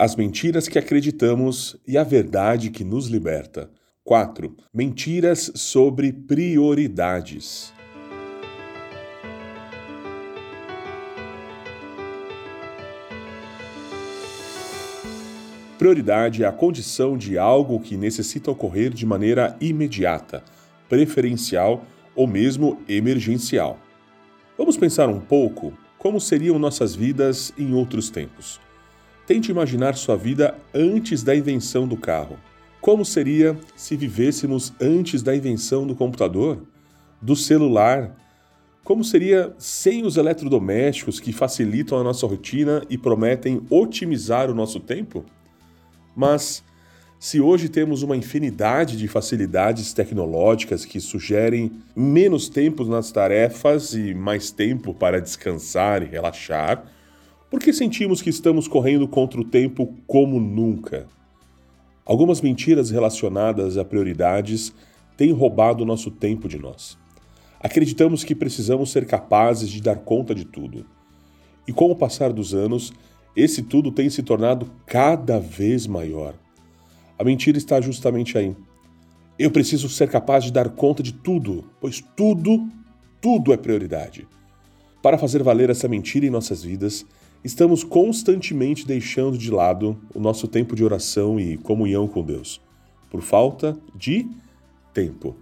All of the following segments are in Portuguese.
As mentiras que acreditamos e a verdade que nos liberta. 4. Mentiras sobre prioridades. Prioridade é a condição de algo que necessita ocorrer de maneira imediata, preferencial ou mesmo emergencial. Vamos pensar um pouco como seriam nossas vidas em outros tempos. Tente imaginar sua vida antes da invenção do carro. Como seria se vivêssemos antes da invenção do computador, do celular? Como seria sem os eletrodomésticos que facilitam a nossa rotina e prometem otimizar o nosso tempo? Mas, se hoje temos uma infinidade de facilidades tecnológicas que sugerem menos tempo nas tarefas e mais tempo para descansar e relaxar, por que sentimos que estamos correndo contra o tempo como nunca? Algumas mentiras relacionadas a prioridades têm roubado nosso tempo de nós. Acreditamos que precisamos ser capazes de dar conta de tudo. E com o passar dos anos, esse tudo tem se tornado cada vez maior. A mentira está justamente aí. Eu preciso ser capaz de dar conta de tudo, pois tudo, tudo é prioridade. Para fazer valer essa mentira em nossas vidas, estamos constantemente deixando de lado o nosso tempo de oração e comunhão com Deus, por falta de tempo.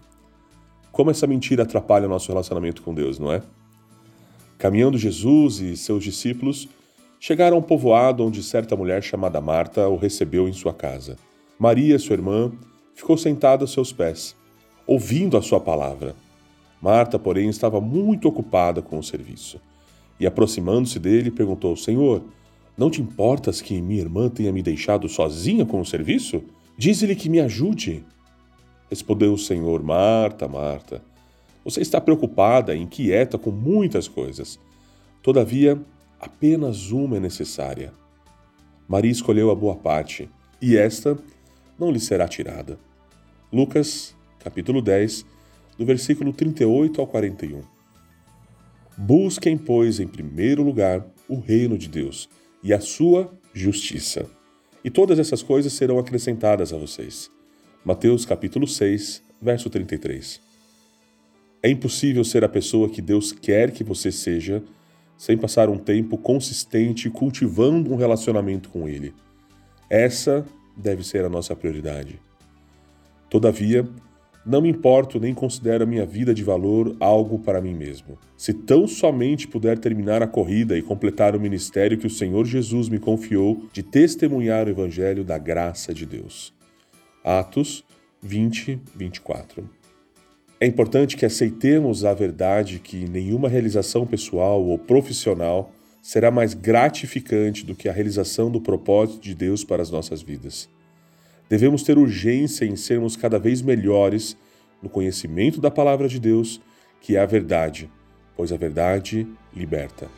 Como essa mentira atrapalha o nosso relacionamento com Deus, não é? Caminhando Jesus e seus discípulos chegaram a um povoado onde certa mulher chamada Marta o recebeu em sua casa. Maria, sua irmã, ficou sentada aos seus pés, ouvindo a sua palavra. Marta, porém, estava muito ocupada com o serviço e, aproximando-se dele, perguntou: Senhor, não te importas que minha irmã tenha me deixado sozinha com o serviço? Diz-lhe que me ajude. Respondeu o Senhor: Marta, Marta, você está preocupada e inquieta com muitas coisas. Todavia, apenas uma é necessária. Maria escolheu a boa parte, e esta não lhe será tirada. Lucas, capítulo 10, do versículo 38 ao 41. Busquem, pois, em primeiro lugar o reino de Deus e a sua justiça. E todas essas coisas serão acrescentadas a vocês. Mateus capítulo 6, verso 33. É impossível ser a pessoa que Deus quer que você seja sem passar um tempo consistente cultivando um relacionamento com Ele. Essa deve ser a nossa prioridade. Todavia, não me importo nem considero a minha vida de valor algo para mim mesmo. Se tão somente puder terminar a corrida e completar o ministério que o Senhor Jesus me confiou de testemunhar o Evangelho da graça de Deus. Atos 20, 24. É importante que aceitemos a verdade que nenhuma realização pessoal ou profissional será mais gratificante do que a realização do propósito de Deus para as nossas vidas. Devemos ter urgência em sermos cada vez melhores no conhecimento da palavra de Deus, que é a verdade, pois a verdade liberta.